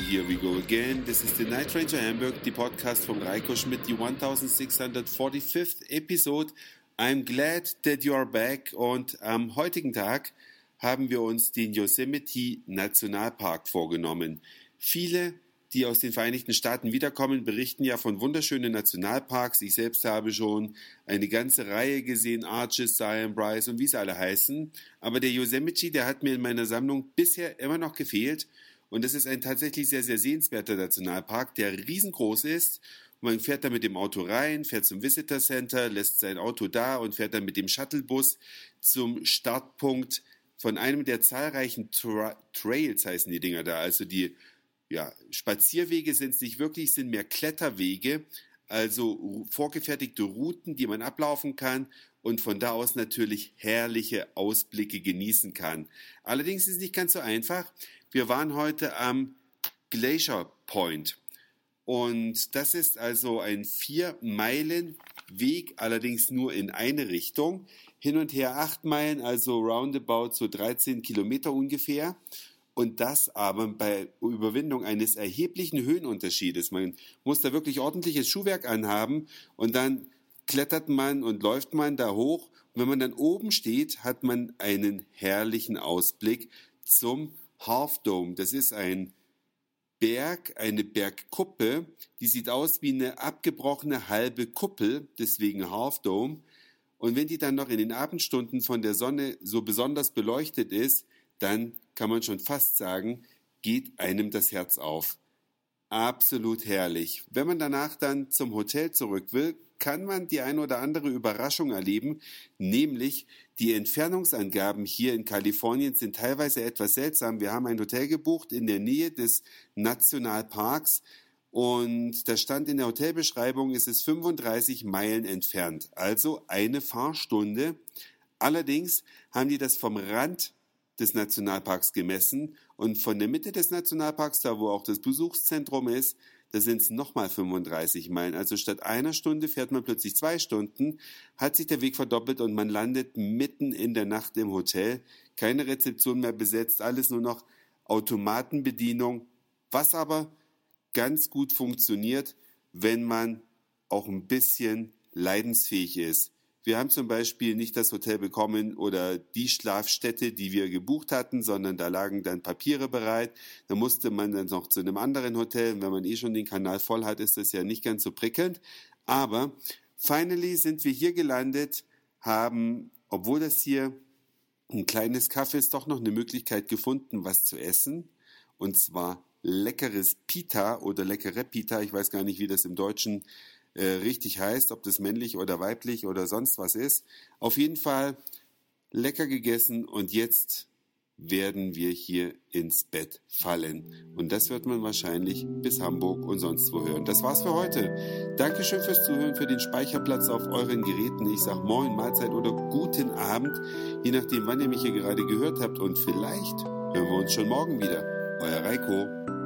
here we go again. This is the Night Ranger Hamburg, the podcast from Reiko Schmidt, the 1645th episode. I'm glad that you are back und am heutigen Tag haben wir uns den Yosemite Nationalpark vorgenommen. Viele die aus den Vereinigten Staaten wiederkommen, berichten ja von wunderschönen Nationalparks. Ich selbst habe schon eine ganze Reihe gesehen, Arches, Zion, Bryce und wie sie alle heißen. Aber der Yosemite, der hat mir in meiner Sammlung bisher immer noch gefehlt. Und das ist ein tatsächlich sehr, sehr sehenswerter Nationalpark, der riesengroß ist. man fährt da mit dem Auto rein, fährt zum Visitor Center, lässt sein Auto da und fährt dann mit dem Shuttlebus zum Startpunkt von einem der zahlreichen Tra Trails heißen die Dinger da, also die ja, Spazierwege sind es nicht wirklich, sind mehr Kletterwege, also vorgefertigte Routen, die man ablaufen kann und von da aus natürlich herrliche Ausblicke genießen kann. Allerdings ist es nicht ganz so einfach. Wir waren heute am Glacier Point. Und das ist also ein vier Meilen Weg, allerdings nur in eine Richtung. Hin und her acht Meilen, also roundabout so 13 Kilometer ungefähr und das aber bei Überwindung eines erheblichen Höhenunterschiedes. Man muss da wirklich ordentliches Schuhwerk anhaben und dann klettert man und läuft man da hoch. Und wenn man dann oben steht, hat man einen herrlichen Ausblick zum Half Dome. Das ist ein Berg, eine Bergkuppe, die sieht aus wie eine abgebrochene halbe Kuppel, deswegen Half Dome. Und wenn die dann noch in den Abendstunden von der Sonne so besonders beleuchtet ist, dann kann man schon fast sagen, geht einem das Herz auf. Absolut herrlich. Wenn man danach dann zum Hotel zurück will, kann man die ein oder andere Überraschung erleben, nämlich die Entfernungsangaben hier in Kalifornien sind teilweise etwas seltsam. Wir haben ein Hotel gebucht in der Nähe des Nationalparks und da stand in der Hotelbeschreibung, es ist 35 Meilen entfernt, also eine Fahrstunde. Allerdings haben die das vom Rand des Nationalparks gemessen und von der Mitte des Nationalparks, da wo auch das Besuchszentrum ist, da sind es nochmal 35 Meilen. Also statt einer Stunde fährt man plötzlich zwei Stunden, hat sich der Weg verdoppelt und man landet mitten in der Nacht im Hotel. Keine Rezeption mehr besetzt, alles nur noch Automatenbedienung, was aber ganz gut funktioniert, wenn man auch ein bisschen leidensfähig ist. Wir haben zum Beispiel nicht das Hotel bekommen oder die Schlafstätte, die wir gebucht hatten, sondern da lagen dann Papiere bereit. Da musste man dann noch zu einem anderen Hotel. Und wenn man eh schon den Kanal voll hat, ist das ja nicht ganz so prickelnd. Aber finally sind wir hier gelandet, haben, obwohl das hier ein kleines Kaffee ist, doch noch eine Möglichkeit gefunden, was zu essen. Und zwar leckeres Pita oder leckere Pita. Ich weiß gar nicht, wie das im Deutschen äh, richtig heißt, ob das männlich oder weiblich oder sonst was ist. Auf jeden Fall lecker gegessen und jetzt werden wir hier ins Bett fallen. Und das wird man wahrscheinlich bis Hamburg und sonst wo hören. Das war's für heute. Dankeschön fürs Zuhören, für den Speicherplatz auf euren Geräten. Ich sag Moin, Mahlzeit oder guten Abend, je nachdem, wann ihr mich hier gerade gehört habt. Und vielleicht hören wir uns schon morgen wieder. Euer Reiko.